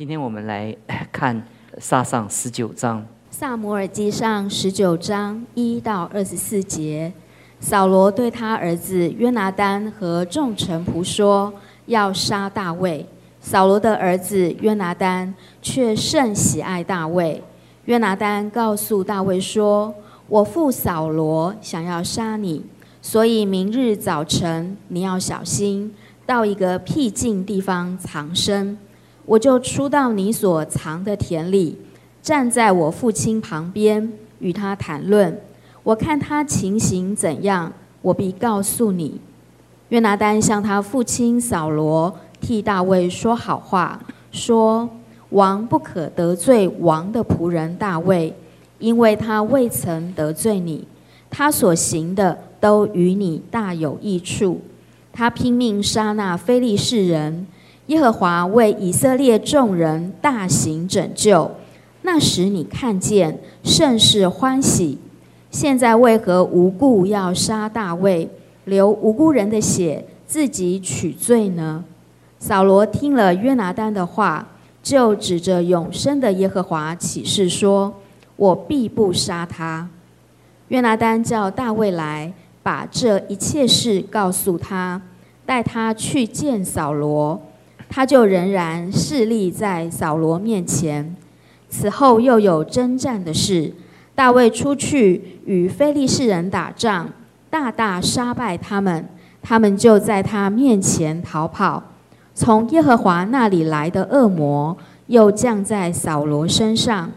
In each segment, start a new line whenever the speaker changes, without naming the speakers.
今天我们来 看撒上十九章。
萨摩尔记上十九章一到二十四节，扫罗对他儿子约拿丹和众臣仆说：“要杀大卫。”扫罗的儿子约拿丹却甚喜爱大卫。约拿丹告诉大卫说：“我父扫罗想要杀你，所以明日早晨你要小心，到一个僻静地方藏身。我就出到你所藏的田里。”站在我父亲旁边，与他谈论。我看他情形怎样，我必告诉你。约拿丹向他父亲扫罗替大卫说好话，说：王不可得罪王的仆人大卫，因为他未曾得罪你，他所行的都与你大有益处。他拼命杀那非利士人，耶和华为以色列众人大行拯救。那时你看见甚是欢喜，现在为何无故要杀大卫，流无辜人的血，自己取罪呢？扫罗听了约拿丹的话，就指着永生的耶和华起誓说：“我必不杀他。”约拿丹叫大卫来，把这一切事告诉他，带他去见扫罗，他就仍然侍立在扫罗面前。此后又有征战的事，大卫出去与非利士人打仗，大大杀败他们，他们就在他面前逃跑。从耶和华那里来的恶魔又降在扫罗身上，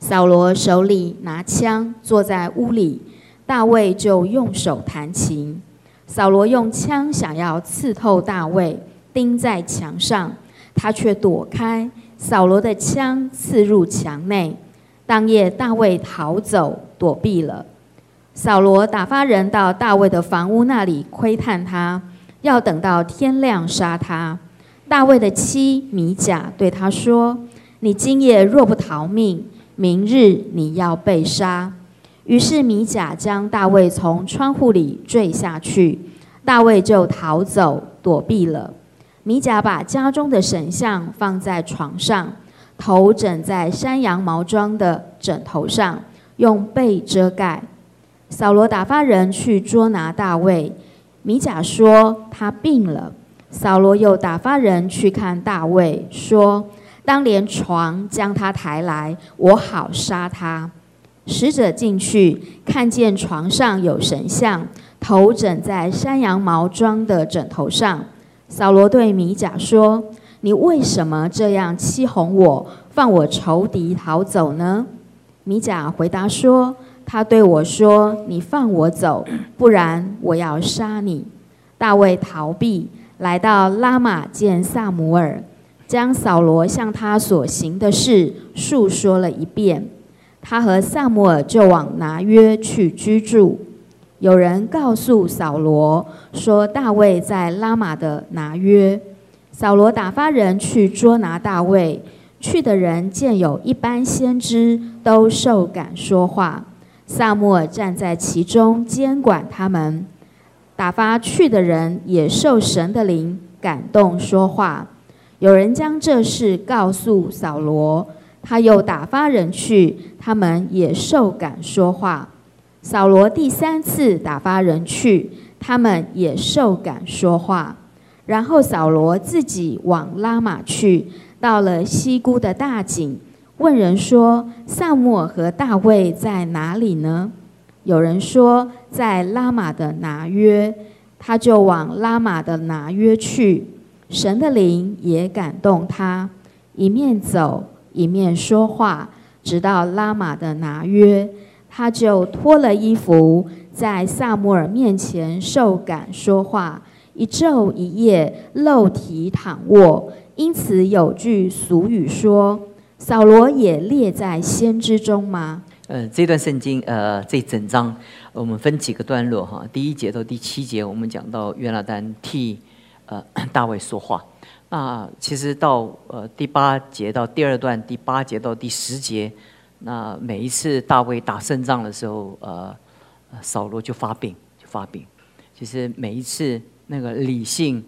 扫罗手里拿枪，坐在屋里，大卫就用手弹琴。扫罗用枪想要刺透大卫，钉在墙上，他却躲开。扫罗的枪刺入墙内，当夜大卫逃走躲避了。扫罗打发人到大卫的房屋那里窥探他，要等到天亮杀他。大卫的妻米甲对他说：“你今夜若不逃命，明日你要被杀。”于是米甲将大卫从窗户里坠下去，大卫就逃走躲避了。米甲把家中的神像放在床上，头枕在山羊毛装的枕头上，用被遮盖。扫罗打发人去捉拿大卫，米甲说他病了。扫罗又打发人去看大卫，说当连床将他抬来，我好杀他。使者进去，看见床上有神像，头枕在山羊毛装的枕头上。扫罗对米甲说：“你为什么这样欺哄我，放我仇敌逃走呢？”米甲回答说：“他对我说，你放我走，不然我要杀你。”大卫逃避，来到拉玛见萨姆尔，将扫罗向他所行的事述说了一遍。他和萨姆尔就往拿约去居住。有人告诉扫罗说，大卫在拉玛的拿约。扫罗打发人去捉拿大卫。去的人见有一般先知都受感说话，萨穆尔站在其中监管他们。打发去的人也受神的灵感动说话。有人将这事告诉扫罗，他又打发人去，他们也受感说话。扫罗第三次打发人去，他们也受感说话。然后扫罗自己往拉玛去，到了西姑的大井，问人说：“萨母尔和大卫在哪里呢？”有人说在拉玛的拿约，他就往拉玛的拿约去。神的灵也感动他，一面走一面说话，直到拉玛的拿约。他就脱了衣服，在萨摩尔面前受感说话，一昼一夜露体躺卧。因此有句俗语说：“扫罗也列在先知中吗？”
呃，这段圣经，呃，这整章我们分几个段落哈。第一节到第七节，我们讲到约拿丹替呃大卫说话。那其实到呃第八节到第二段，第八节到第十节。那每一次大卫打胜仗的时候，呃，扫罗就发病，就发病。其实每一次那个理性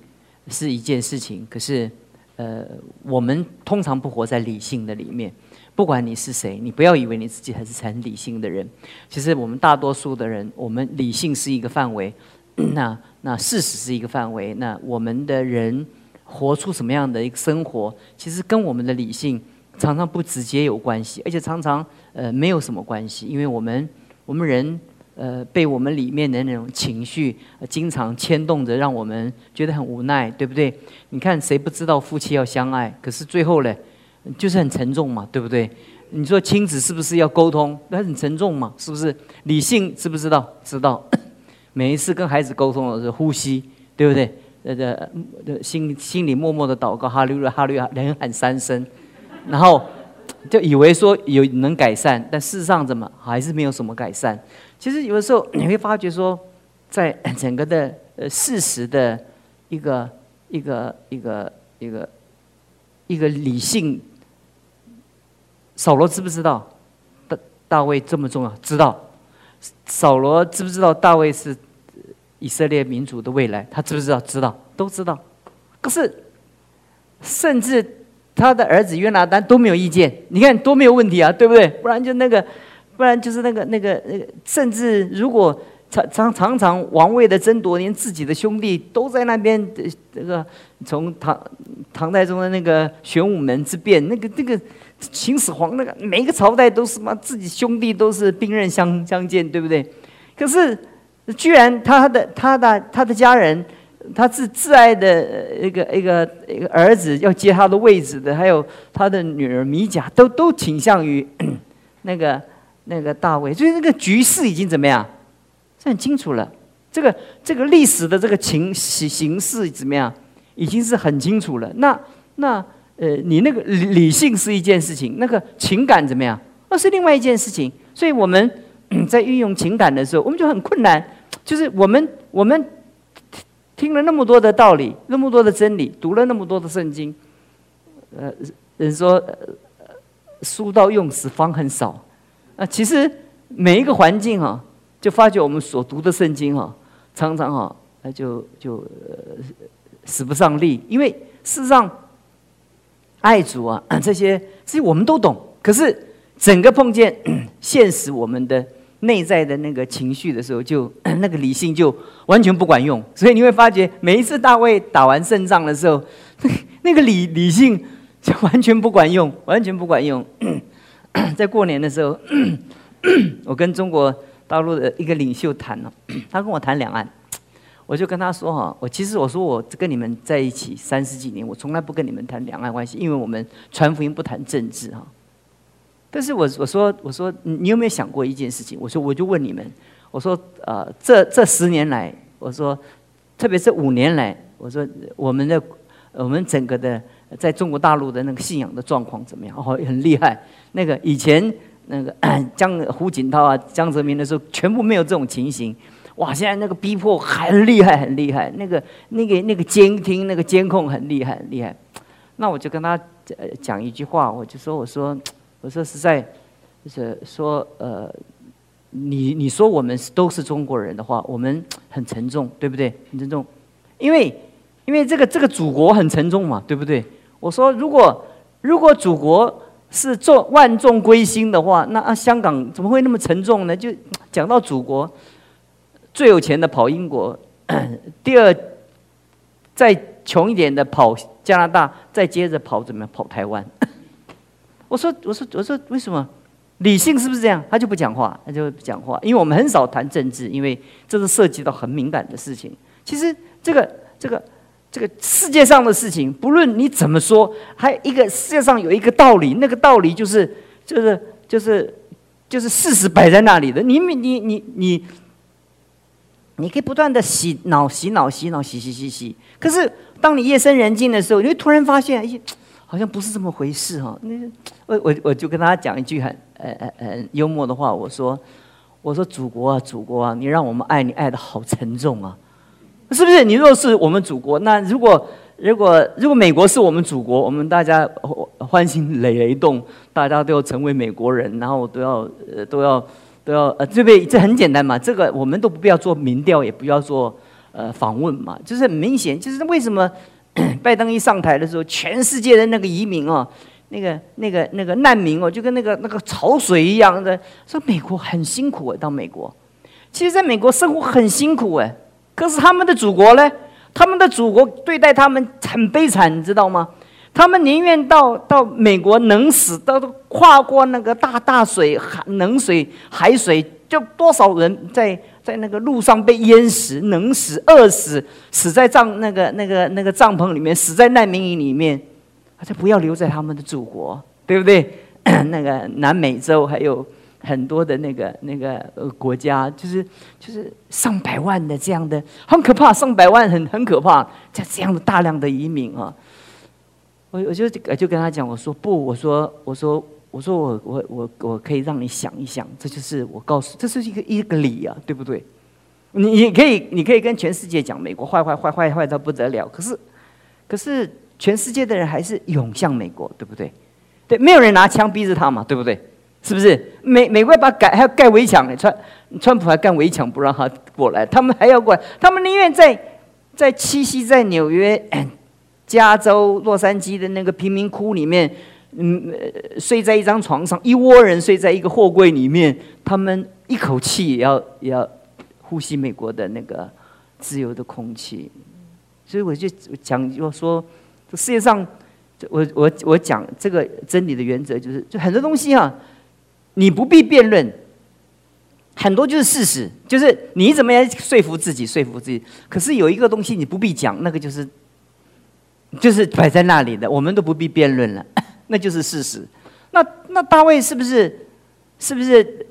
是一件事情，可是呃，我们通常不活在理性的里面。不管你是谁，你不要以为你自己还是很理性的人。其实我们大多数的人，我们理性是一个范围，那那事实是一个范围。那我们的人活出什么样的一个生活，其实跟我们的理性常常不直接有关系，而且常常呃没有什么关系，因为我们我们人呃被我们里面的那种情绪经常牵动着，让我们觉得很无奈，对不对？你看谁不知道夫妻要相爱，可是最后呢？就是很沉重嘛，对不对？你说亲子是不是要沟通？那很沉重嘛，是不是？理性知不知道？知道。每一次跟孩子沟通的时候，呼吸，对不对？呃呃，心心里默默的祷告，哈利路，哈利路亚，连喊三声，然后就以为说有能改善，但事实上怎么还是没有什么改善？其实有的时候你会发觉说，在整个的呃事实的一个一个一个一个一个理性。扫罗知不知道大大卫这么重要？知道。扫罗知不知道大卫是以色列民族的未来？他知不知道？知道，都知道。可是，甚至他的儿子约拿丹都没有意见。你看多没有问题啊，对不对？不然就那个，不然就是那个那个那个，甚至如果常常常常王位的争夺，连自己的兄弟都在那边这个从唐唐代宗的那个玄武门之变，那个那个。秦始皇那个每一个朝代都是嘛，自己兄弟都是兵刃相相见，对不对？可是居然他的他的他的家人，他是挚爱的一个一个一个儿子要接他的位置的，还有他的女儿米甲，都都倾向于 那个那个大卫，所以那个局势已经怎么样？这很清楚了。这个这个历史的这个情形形势怎么样？已经是很清楚了。那那。呃，你那个理理性是一件事情，那个情感怎么样？那是另外一件事情。所以我们 在运用情感的时候，我们就很困难。就是我们我们听了那么多的道理，那么多的真理，读了那么多的圣经，呃，人说书到用时方恨少。啊，其实每一个环境哈，就发觉我们所读的圣经哈，常常哈，那就就使不上力，因为事实上。爱主啊，这些这些我们都懂。可是整个碰见现实，我们的内在的那个情绪的时候，就 那个理性就完全不管用。所以你会发觉，每一次大卫打完胜仗的时候，那个理理性就完全不管用，完全不管用。在过年的时候，我跟中国大陆的一个领袖谈了，他跟我谈两岸。我就跟他说哈，我其实我说我跟你们在一起三十几年，我从来不跟你们谈两岸关系，因为我们传福音不谈政治哈。但是我我说我说你有没有想过一件事情？我说我就问你们，我说呃这这十年来，我说特别是五年来，我说我们的我们整个的在中国大陆的那个信仰的状况怎么样？哦，很厉害。那个以前那个 江胡锦涛啊、江泽民的时候，全部没有这种情形。哇！现在那个逼迫很厉害，很厉害。那个、那个、那个监听、那个监控很厉害，很厉害。那我就跟他讲一句话，我就说：“我说，我说实在，就是说，呃，你你说我们都是中国人的话，我们很沉重，对不对？很沉重，因为因为这个这个祖国很沉重嘛，对不对？我说，如果如果祖国是众万众归心的话，那啊，香港怎么会那么沉重呢？就讲到祖国。”最有钱的跑英国，第二再穷一点的跑加拿大，再接着跑怎么样？跑台湾。我说我说我说为什么？理性是不是这样？他就不讲话，他就不讲话，因为我们很少谈政治，因为这是涉及到很敏感的事情。其实这个这个这个世界上的事情，不论你怎么说，还有一个世界上有一个道理，那个道理就是就是就是就是事实摆在那里的。你你你你。你可以不断的洗脑、洗脑、洗脑、洗洗洗洗。可是当你夜深人静的时候，你会突然发现，哎，好像不是这么回事哈。那我我我就跟他讲一句很呃呃呃幽默的话，我说我说祖国啊祖国啊，你让我们爱你爱的好沉重啊，是不是？你若是我们祖国，那如果如果如果美国是我们祖国，我们大家欢欣雷雷动，大家都要成为美国人，然后都要呃都要。都要呃，这边这很简单嘛，这个我们都不必要做民调，也不要做呃访问嘛，就是很明显，就是为什么拜登一上台的时候，全世界的那个移民哦，那个那个那个难民哦，就跟那个那个潮水一样的，说美国很辛苦到美国，其实在美国生活很辛苦哎，可是他们的祖国呢？他们的祖国对待他们很悲惨，你知道吗？他们宁愿到到美国冷死，到跨过那个大大水、海冷水、海水，就多少人在在那个路上被淹死、冷死、饿死，死在帐那个那个那个帐篷里面，死在难民营里面，他就不要留在他们的祖国，对不对？那个南美洲还有。很多的那个那个国家，就是就是上百万的这样的，很可怕，上百万很很可怕，在这样的大量的移民啊，我我就就跟他讲，我说不，我说我说我说我我我我可以让你想一想，这就是我告诉，这是一个一个理啊，对不对？你你可以你可以跟全世界讲美国坏坏坏坏坏到不得了，可是可是全世界的人还是涌向美国，对不对？对，没有人拿枪逼着他嘛，对不对？是不是美美国要把盖还要盖围墙呢？川川普还盖围墙不让他过来，他们还要过来，他们宁愿在在栖息在纽约、加州、洛杉矶的那个贫民窟里面，嗯，睡在一张床上，一窝人睡在一个货柜里面，他们一口气也要也要呼吸美国的那个自由的空气。所以我就讲，就说这世界上，我我我讲这个真理的原则，就是就很多东西啊。你不必辩论，很多就是事实，就是你怎么样说服自己，说服自己。可是有一个东西你不必讲，那个就是，就是摆在那里的，我们都不必辩论了，那就是事实。那那大卫是不是是不是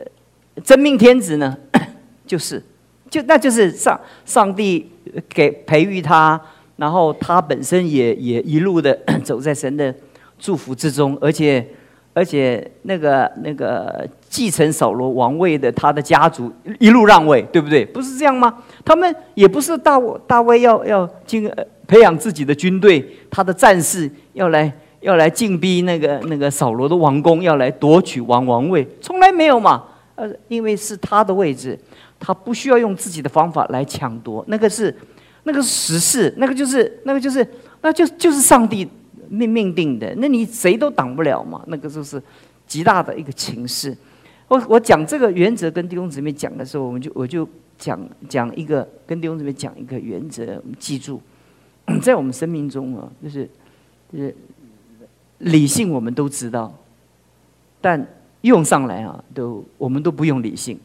真命天子呢？就是，就那就是上上帝给培育他，然后他本身也也一路的 走在神的祝福之中，而且。而且那个那个继承扫罗王位的他的家族一路让位，对不对？不是这样吗？他们也不是大卫大卫要要进培养自己的军队，他的战士要来要来进逼那个那个扫罗的王宫，要来夺取王王位，从来没有嘛。呃，因为是他的位置，他不需要用自己的方法来抢夺，那个是那个是实事，那个就是那个就是那就就是上帝。命命定的，那你谁都挡不了嘛。那个就是极大的一个情势。我我讲这个原则跟弟兄姊妹讲的时候，我们就我就讲讲一个跟弟兄姊妹讲一个原则，我们记住，在我们生命中啊，就是就是理性我们都知道，但用上来啊，都我们都不用理性，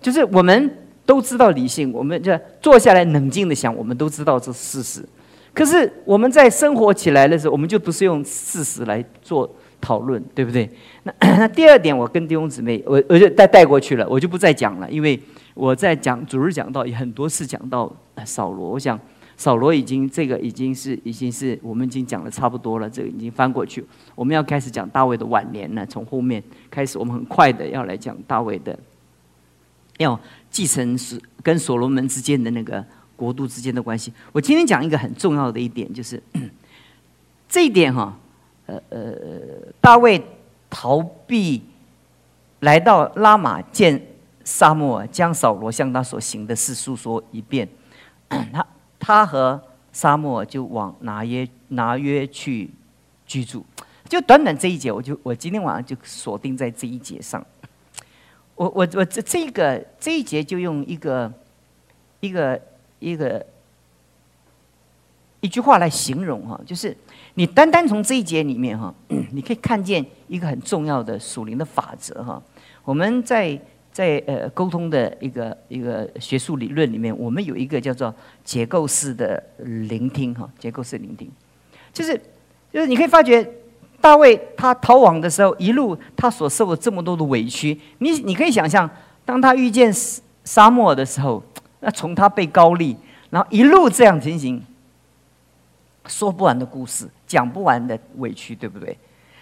就是我们都知道理性，我们就坐下来冷静的想，我们都知道这是事实。可是我们在生活起来的时候，我们就不是用事实来做讨论，对不对？那 那第二点，我跟弟兄姊妹，我我就带带过去了，我就不再讲了，因为我在讲主日讲到很多次讲到扫罗，我想扫罗已经这个已经是已经是我们已经讲的差不多了，这个已经翻过去，我们要开始讲大卫的晚年了。从后面开始，我们很快的要来讲大卫的，要继承是跟所罗门之间的那个。国度之间的关系，我今天讲一个很重要的一点，就是 这一点哈，呃呃，大卫逃避来到拉玛见沙漠，将扫罗向他所行的事诉说一遍，他他和沙漠就往拿约拿约去居住，就短短这一节，我就我今天晚上就锁定在这一节上，我我我这这个这一节就用一个一个。一个一句话来形容哈，就是你单单从这一节里面哈，你可以看见一个很重要的属灵的法则哈。我们在在呃沟通的一个一个学术理论里面，我们有一个叫做结构式的聆听哈，结构式聆听，就是就是你可以发觉大卫他逃亡的时候，一路他所受的这么多的委屈，你你可以想象，当他遇见沙漠的时候。那从他被高丽，然后一路这样情形，说不完的故事，讲不完的委屈，对不对？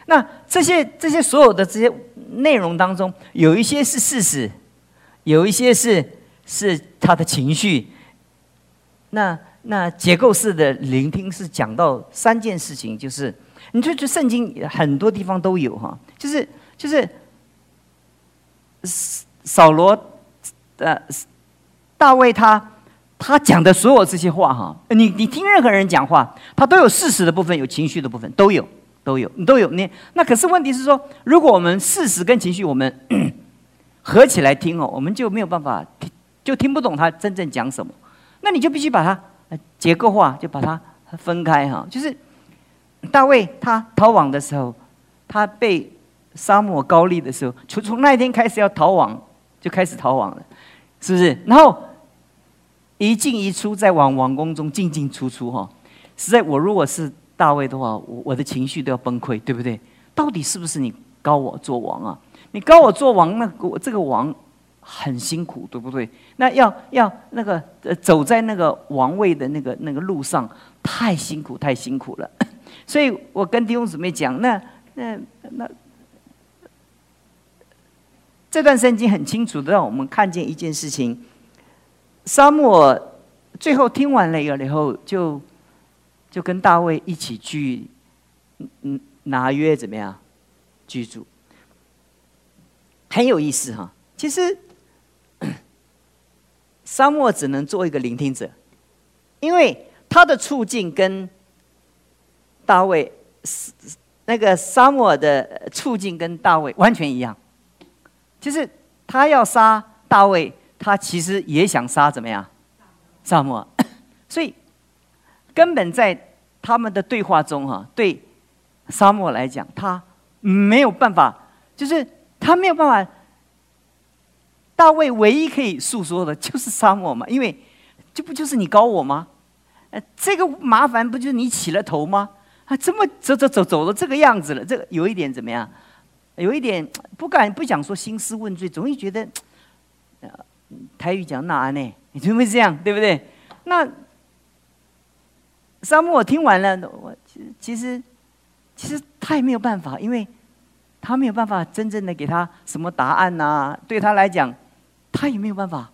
那这些这些所有的这些内容当中，有一些是事实，有一些是是他的情绪。那那结构式的聆听是讲到三件事情，就是你就就圣经很多地方都有哈，就是就是扫罗的。大卫他他讲的所有这些话哈，你你听任何人讲话，他都有事实的部分，有情绪的部分，都有都有都有。那那可是问题是说，如果我们事实跟情绪我们 合起来听哦，我们就没有办法听，就听不懂他真正讲什么。那你就必须把它结构化，就把它分开哈。就是大卫他逃亡的时候，他被沙漠高丽的时候，从从那一天开始要逃亡，就开始逃亡了，是不是？然后。一进一出，在往王宫中进进出出，哈，实在我如果是大卫的话，我我的情绪都要崩溃，对不对？到底是不是你高我做王啊？你高我做王，那我这个王很辛苦，对不对？那要要那个呃，走在那个王位的那个那个路上，太辛苦，太辛苦了。所以我跟弟兄姊妹讲，那那那这段圣经很清楚的让我们看见一件事情。沙漠最后听完了以后，就就跟大卫一起去嗯拿约怎么样居住，很有意思哈。其实 沙漠只能做一个聆听者，因为他的处境跟大卫那个沙漠的处境跟大卫完全一样，就是他要杀大卫。他其实也想杀怎么样，沙漠，所以根本在他们的对话中哈，对沙漠来讲，他没有办法，就是他没有办法。大卫唯一可以诉说的就是沙漠嘛，因为这不就是你搞我吗？呃，这个麻烦不就是你起了头吗？啊，这么走走走走到这个样子了，这个有一点怎么样？有一点不敢不想说兴师问罪，总会觉得。呃台语讲哪呢？你就会这样，对不对？那沙漠听完了，我其实其实其实他也没有办法，因为他没有办法真正的给他什么答案呐。对他来讲，他也没有办法。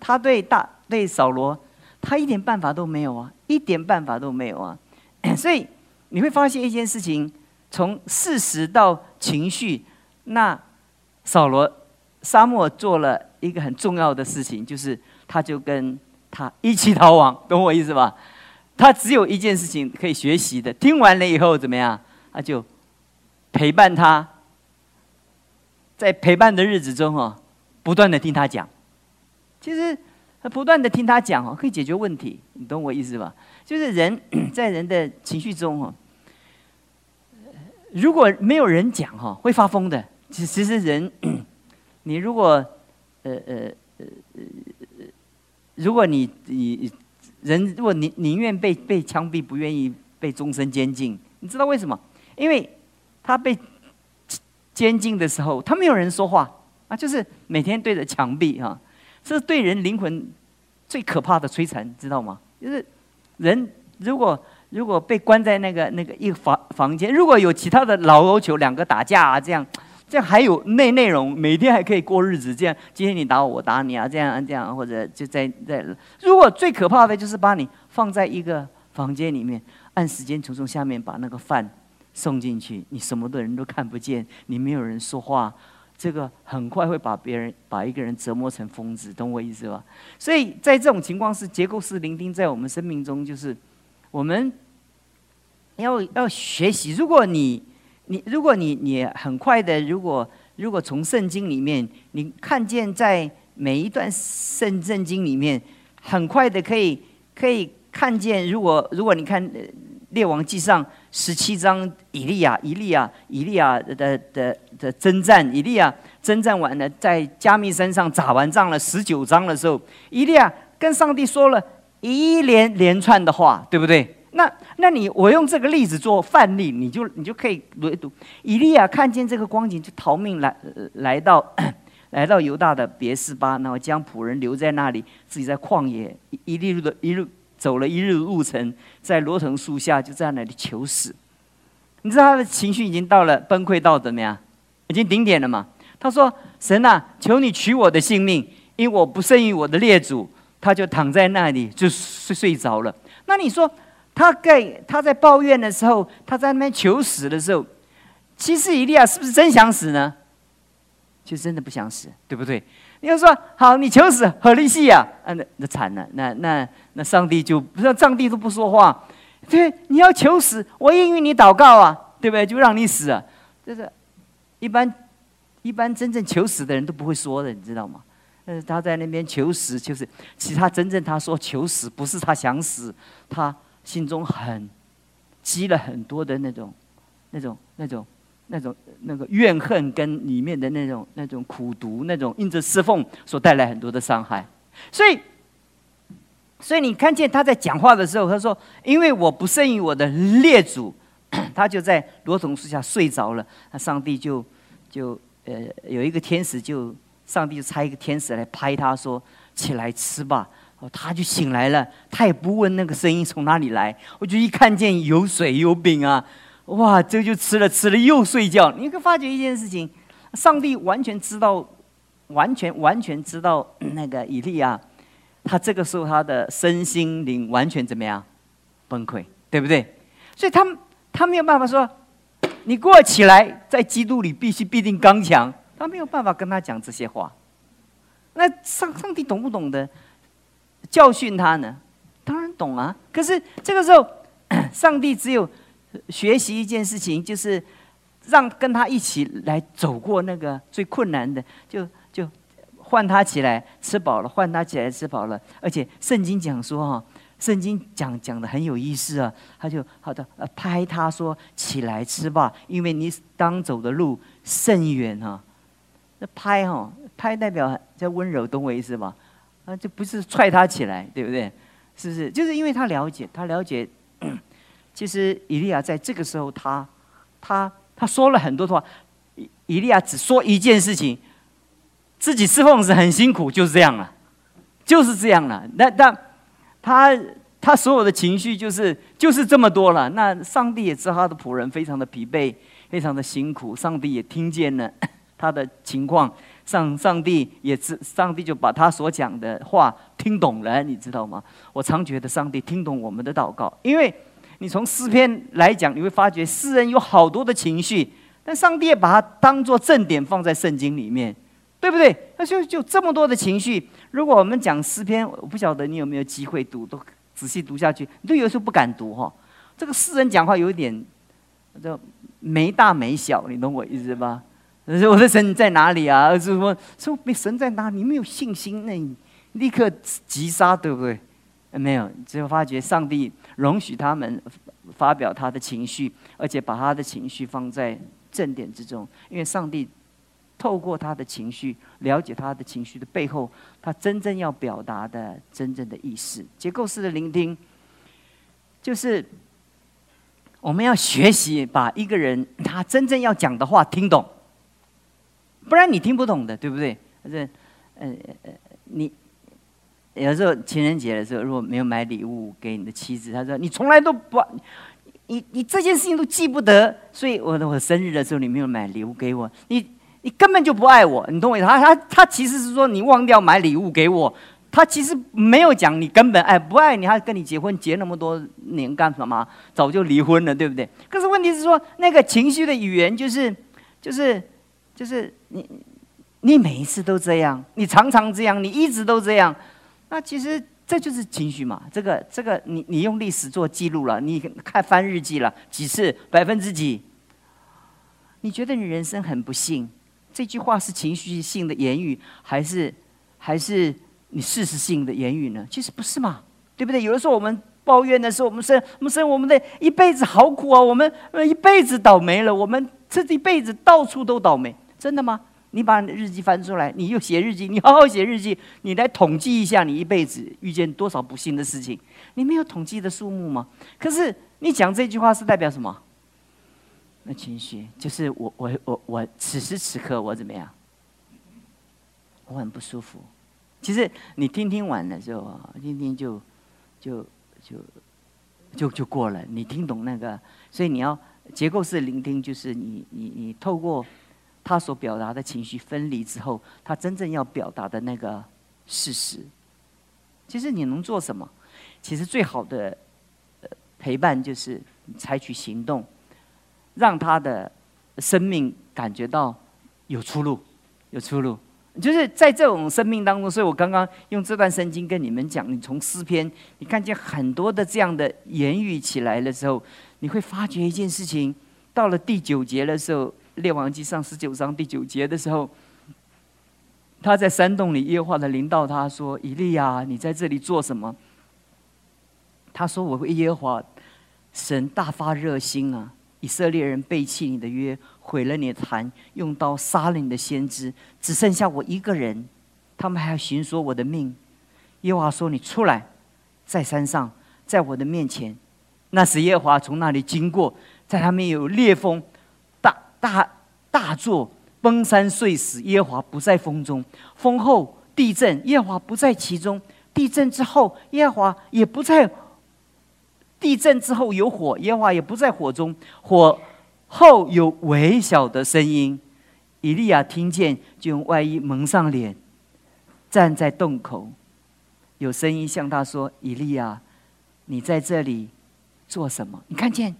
他对大对扫罗，他一点办法都没有啊，一点办法都没有啊。所以你会发现一件事情：从事实到情绪，那扫罗沙漠做了。一个很重要的事情就是，他就跟他一起逃亡，懂我意思吧？他只有一件事情可以学习的，听完了以后怎么样？他就陪伴他，在陪伴的日子中哦，不断的听他讲。其实不断的听他讲哦，可以解决问题，你懂我意思吧？就是人 在人的情绪中哦，如果没有人讲哈，会发疯的。其，其实人，你如果呃呃呃呃，如果你你人如果宁宁愿被被枪毙，不愿意被终身监禁，你知道为什么？因为他被监禁的时候，他没有人说话啊，就是每天对着墙壁哈，这是对人灵魂最可怕的摧残，知道吗？就是人如果如果被关在那个那个一个房房间，如果有其他的老欧球两个打架啊，这样。这样还有内内容，每天还可以过日子。这样今天你打我，我打你啊，这样这样，或者就在在。如果最可怕的就是把你放在一个房间里面，按时间从从下面把那个饭送进去，你什么的人都看不见，你没有人说话，这个很快会把别人把一个人折磨成疯子，懂我意思吧？所以在这种情况是结构式聆听，在我们生命中就是我们要要学习。如果你你如果你你很快的，如果如果从圣经里面，你看见在每一段圣圣经里面，很快的可以可以看见，如果如果你看列王记上十七章，以利亚以利亚以利亚的的的征战，以利亚征战完了，在加密山上打完仗了，十九章的时候，以利亚跟上帝说了一连连串的话，对不对？那，那你我用这个例子做范例，你就你就可以读一读。以利亚看见这个光景，就逃命来来到 来到犹大的别是巴，然后将仆人留在那里，自己在旷野一路的一路走了一日路程，在罗藤树下就在那里求死。你知道他的情绪已经到了崩溃到怎么样？已经顶点了嘛？他说：“神啊，求你取我的性命，因为我不胜于我的列祖。”他就躺在那里就睡睡着了。那你说？他在他在抱怨的时候，他在那边求死的时候，其实以利亚是不是真想死呢？就真的不想死，对不对？你要说好，你求死，何利西呀？啊，那那惨了，那那那上帝就不知道，上帝都不说话。对，你要求死，我应允你祷告啊，对不对？就让你死啊，这是一般一般真正求死的人都不会说的，你知道吗？但是他在那边求死，就是其他真正他说求死，不是他想死，他心中很积了很多的那种那种那种那种那个怨恨跟里面的那种那种苦毒，那种因着侍奉所带来很多的伤害，所以。所以你看见他在讲话的时候，他说：“因为我不胜于我的列祖，他就在罗桐树下睡着了。那上帝就就呃有一个天使，就上帝就差一个天使来拍他说：起来吃吧。哦，他就醒来了，他也不问那个声音从哪里来。我就一看见有水有饼啊，哇，这就吃了吃了又睡觉。你会发觉一件事情，上帝完全知道，完全完全知道那个以利亚。”他这个时候，他的身心灵完全怎么样崩溃，对不对？所以他他没有办法说，你给我起来，在基督里必须必定刚强。他没有办法跟他讲这些话。那上上帝懂不懂得教训他呢？当然懂啊。可是这个时候，上帝只有学习一件事情，就是让跟他一起来走过那个最困难的，就就。换他起来吃饱了，换他起来吃饱了。而且圣经讲说哈，圣经讲讲的很有意思啊。他就好的呃拍他说起来吃吧，因为你当走的路甚远哈。那拍哈拍代表在温柔，懂我意思吧？啊，这不是踹他起来，对不对？是不是？就是因为他了解，他了解，其实以利亚在这个时候，他他他说了很多的话。以以利亚只说一件事情。自己侍奉是很辛苦，就是这样了，就是这样了。那那他他所有的情绪就是就是这么多了。那上帝也知道他的仆人非常的疲惫，非常的辛苦。上帝也听见了 他的情况，上上帝也知，上帝就把他所讲的话听懂了，你知道吗？我常觉得上帝听懂我们的祷告，因为你从诗篇来讲，你会发觉诗人有好多的情绪，但上帝也把它当做正点放在圣经里面。对不对？那就就这么多的情绪。如果我们讲诗篇，我不晓得你有没有机会读，都仔细读下去。你都有时候不敢读哈。这个诗人讲话有一点，就没大没小，你懂我意思吧？我的神在哪里啊？是说说神在哪里？你没有信心，那你立刻击杀，对不对？没有，只有发觉上帝容许他们发表他的情绪，而且把他的情绪放在正点之中，因为上帝。透过他的情绪，了解他的情绪的背后，他真正要表达的真正的意思。结构式的聆听，就是我们要学习把一个人他真正要讲的话听懂，不然你听不懂的，对不对？是，呃呃，你有时候情人节的时候，如果没有买礼物给你的妻子，他说你从来都不，你你这件事情都记不得，所以我的我生日的时候你没有买礼物给我，你。你根本就不爱我，你懂我意思？他他他其实是说你忘掉买礼物给我，他其实没有讲你根本爱不爱你，还跟你结婚结那么多年干什么？早就离婚了，对不对？可是问题是说那个情绪的语言就是就是就是你你每一次都这样，你常常这样，你一直都这样，那其实这就是情绪嘛。这个这个你你用历史做记录了，你看翻日记了几次百分之几？你觉得你人生很不幸？这句话是情绪性的言语，还是还是你事实性的言语呢？其实不是嘛，对不对？有的时候我们抱怨的时候，我们生我们生我们的一辈子好苦啊，我们一辈子倒霉了，我们这一辈子到处都倒霉，真的吗？你把日记翻出来，你又写日记，你好好写日记，你来统计一下，你一辈子遇见多少不幸的事情？你没有统计的数目吗？可是你讲这句话是代表什么？那情绪就是我我我我此时此刻我怎么样？我很不舒服。其实你听听完了之后，听听就就就就就过了。你听懂那个，所以你要结构式聆听，就是你你你透过他所表达的情绪分离之后，他真正要表达的那个事实。其实你能做什么？其实最好的陪伴就是采取行动。让他的生命感觉到有出路，有出路。就是在这种生命当中，所以我刚刚用这段圣经跟你们讲，你从诗篇，你看见很多的这样的言语起来的时候，你会发觉一件事情。到了第九节的时候，《列王记上》十九章第九节的时候，他在山洞里，耶和华的临到他说：“以利亚，你在这里做什么？”他说：“我为耶和华神大发热心啊！以色列人背弃你的约。”毁了你的坛，用刀杀了你的先知，只剩下我一个人。他们还要寻索我的命。耶和华说：“你出来，在山上，在我的面前。”那时耶和华从那里经过，在他们有烈风，大大作，崩山碎石。耶华不在风中，风后地震，耶华不在其中。地震之后，耶华也不在。地震之后有火，耶华也不在火中，火。后有微小的声音，以利亚听见，就用外衣蒙上脸，站在洞口。有声音向他说：“以利亚，你在这里做什么？”你看见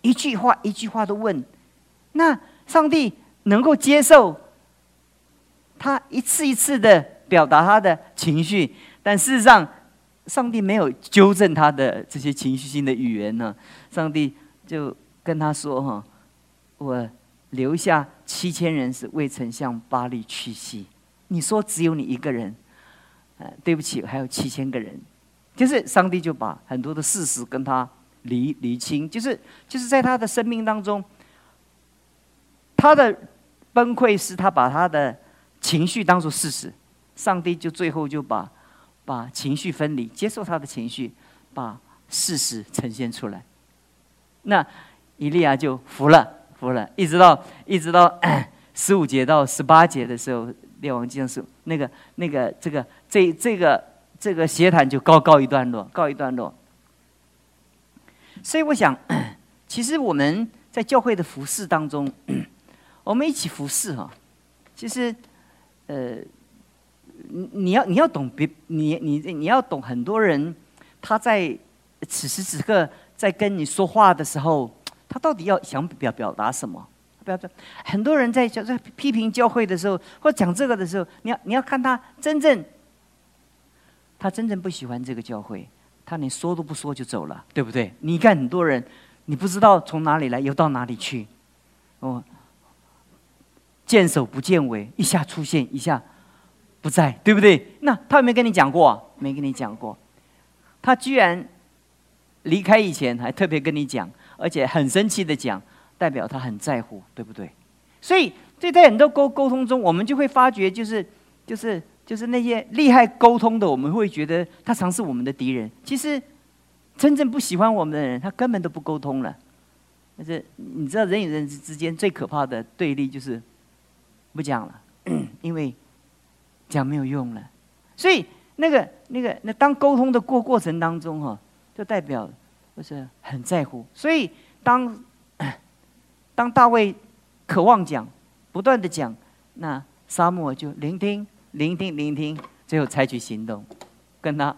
一句话，一句话的问。那上帝能够接受他一次一次的表达他的情绪，但事实上，上帝没有纠正他的这些情绪性的语言呢。上帝就跟他说：“哈。”我留下七千人是未曾向巴黎屈膝。你说只有你一个人，呃，对不起，还有七千个人。就是上帝就把很多的事实跟他理理清，就是就是在他的生命当中，他的崩溃是他把他的情绪当做事实，上帝就最后就把把情绪分离，接受他的情绪，把事实呈现出来。那以利亚就服了。服了，一直到一直到 十五节到十八节的时候，列王记上是那个那个这个这这个这个协谈就告告一段落，告一段落。所以我想，其实我们在教会的服饰当中，我们一起服侍哈。其实，呃，你你要你要懂别你你你要懂很多人，他在此时此刻在跟你说话的时候。他到底要想表表达什么？表达很多人在在批评教会的时候，或讲这个的时候，你要你要看他真正，他真正不喜欢这个教会，他连说都不说就走了，对不对？你看很多人，你不知道从哪里来，又到哪里去，哦，见首不见尾，一下出现，一下不在，对不对？那他有没有跟你讲过？没跟你讲过。他居然离开以前还特别跟你讲。而且很生气的讲，代表他很在乎，对不对？所以，这在很多沟沟通中，我们就会发觉，就是，就是，就是那些厉害沟通的，我们会觉得他常是我们的敌人。其实，真正不喜欢我们的人，他根本都不沟通了。但是，你知道，人与人之间最可怕的对立就是不讲了，因为讲没有用了。所以，那个、那个、那当沟通的过过程当中，哈，就代表。就是很在乎，所以当 当大卫渴望讲，不断的讲，那沙漠就聆听、聆听、聆听，最后采取行动，跟他，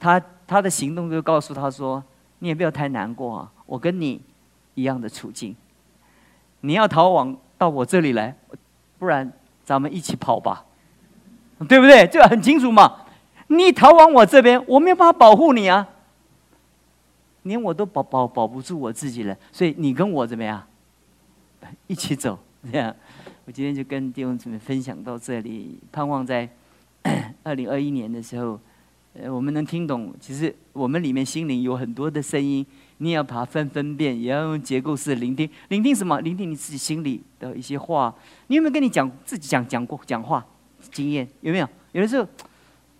他他的行动就告诉他说：“你也不要太难过啊，我跟你一样的处境，你要逃亡到我这里来，不然咱们一起跑吧，对不对？这很清楚嘛，你逃往我这边，我没有办法保护你啊。”连我都保保保不住我自己了，所以你跟我怎么样？一起走，这样。我今天就跟弟兄姊妹分享到这里，盼望在 二零二一年的时候，呃，我们能听懂。其实我们里面心灵有很多的声音，你也要把它分分辨，也要用结构式聆听。聆听什么？聆听你自己心里的一些话。你有没有跟你讲自己讲讲过讲话经验？有没有？有的时候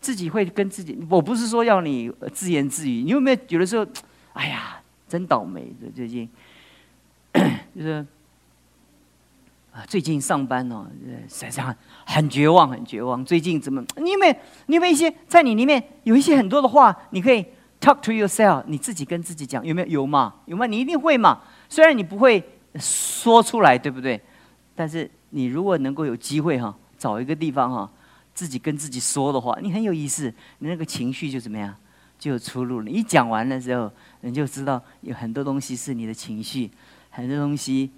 自己会跟自己，我不是说要你自言自语。你有没有有的时候？哎呀，真倒霉！这最近就是啊，最近上班哦，实际上很绝望，很绝望。最近怎么？你有没有？你有没有一些在你里面有一些很多的话，你可以 talk to yourself，你自己跟自己讲，有没有？有嘛？有嘛？你一定会嘛？虽然你不会说出来，对不对？但是你如果能够有机会哈，找一个地方哈，自己跟自己说的话，你很有意思，你那个情绪就怎么样？就有出路了。一讲完的时候，你就知道有很多东西是你的情绪，很多东西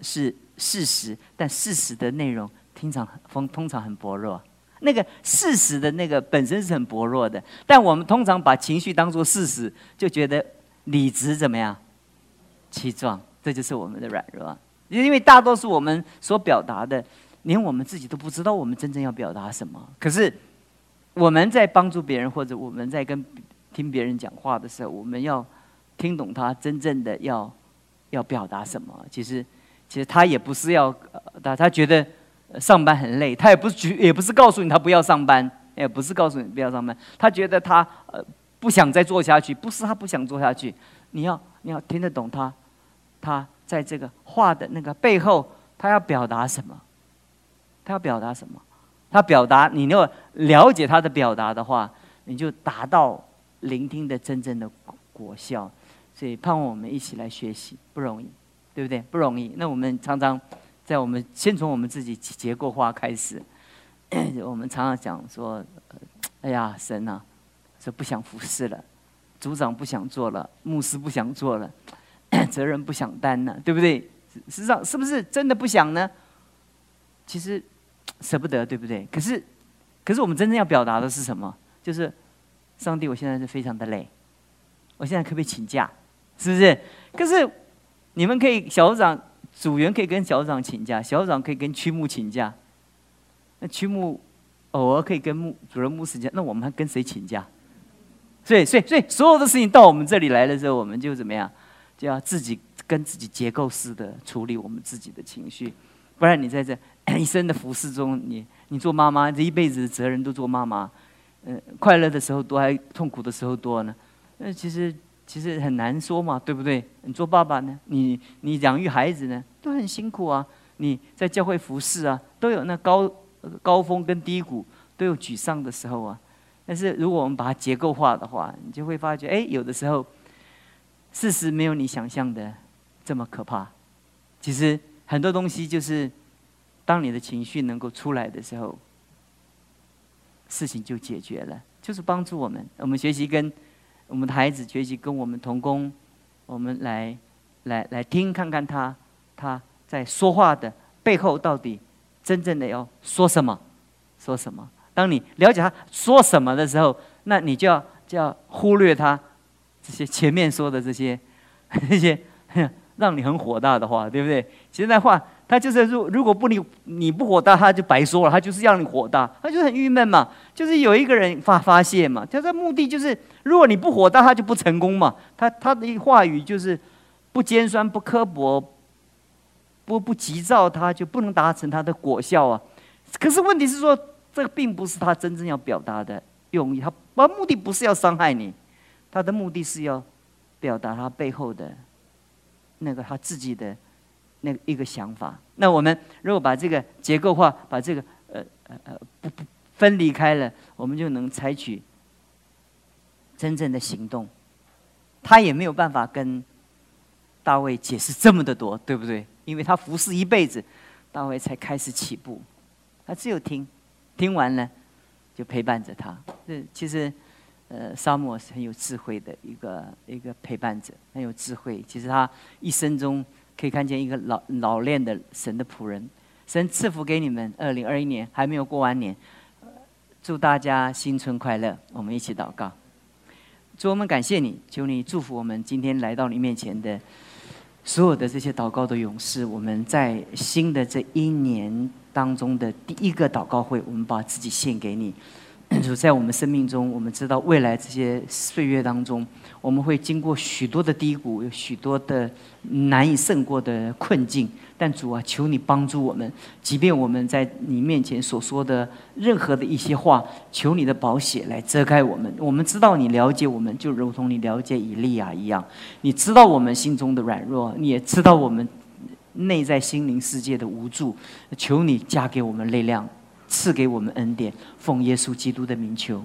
是事实，但事实的内容通常通通常很薄弱。那个事实的那个本身是很薄弱的，但我们通常把情绪当做事实，就觉得理直怎么样？气壮，这就是我们的软弱。因为大多数我们所表达的，连我们自己都不知道我们真正要表达什么。可是我们在帮助别人，或者我们在跟听别人讲话的时候，我们要听懂他真正的要要表达什么。其实，其实他也不是要他他觉得。上班很累，他也不是也不是告诉你他不要上班，也不是告诉你不要上班，他觉得他呃不想再做下去，不是他不想做下去，你要你要听得懂他，他在这个话的那个背后，他要表达什么？他要表达什么？他表达，你要了解他的表达的话，你就达到聆听的真正的果效。所以盼望我们一起来学习，不容易，对不对？不容易。那我们常常。在我们先从我们自己结构化开始，我们常常讲说：“哎呀，神呐，说不想服侍了，组长不想做了，牧师不想做了，责任不想担了，对不对？实际上是不是真的不想呢？其实舍不得，对不对？可是，可是我们真正要表达的是什么？就是上帝，我现在是非常的累，我现在可不可以请假？是不是？可是你们可以，小组长。组员可以跟小长请假，小长可以跟区牧请假，那区牧偶尔可以跟牧主任牧师讲，那我们还跟谁请假？所以，所以，所以，所有的事情到我们这里来的时候，我们就怎么样？就要自己跟自己结构式的处理我们自己的情绪，不然你在这一生的服侍中，你你做妈妈，这一辈子的责任都做妈妈，嗯，快乐的时候多还痛苦的时候多呢？那其实。其实很难说嘛，对不对？你做爸爸呢，你你养育孩子呢，都很辛苦啊。你在教会服侍啊，都有那高高峰跟低谷，都有沮丧的时候啊。但是如果我们把它结构化的话，你就会发觉，哎，有的时候事实没有你想象的这么可怕。其实很多东西就是，当你的情绪能够出来的时候，事情就解决了，就是帮助我们，我们学习跟。我们的孩子学习跟我们同工，我们来，来来听看看他，他在说话的背后到底真正的要说什么，说什么？当你了解他说什么的时候，那你就要就要忽略他这些前面说的这些 这些让你很火大的话，对不对？现在话。他就是如如果不你你不火大，他就白说了。他就是让你火大，他就很郁闷嘛。就是有一个人发发泄嘛。他的目的就是，如果你不火大，他就不成功嘛。他他的话语就是不尖酸、不刻薄、不不急躁，他就不能达成他的果效啊。可是问题是说，这并不是他真正要表达的用意。他他目的不是要伤害你，他的目的是要表达他背后的那个他自己的。那一个想法，那我们如果把这个结构化，把这个呃呃呃不不分离开了，我们就能采取真正的行动。他也没有办法跟大卫解释这么的多，对不对？因为他服侍一辈子，大卫才开始起步，他只有听，听完了就陪伴着他。这其实呃，沙漠是很有智慧的一个一个陪伴者，很有智慧。其实他一生中。可以看见一个老老练的神的仆人，神赐福给你们。二零二一年还没有过完年，祝大家新春快乐！我们一起祷告，主我们感谢你，求你祝福我们今天来到你面前的所有的这些祷告的勇士。我们在新的这一年当中的第一个祷告会，我们把自己献给你。主在我们生命中，我们知道未来这些岁月当中。我们会经过许多的低谷，有许多的难以胜过的困境。但主啊，求你帮助我们，即便我们在你面前所说的任何的一些话，求你的宝血来遮盖我们。我们知道你了解我们，就如同你了解以利亚一样。你知道我们心中的软弱，你也知道我们内在心灵世界的无助。求你加给我们力量，赐给我们恩典。奉耶稣基督的名求。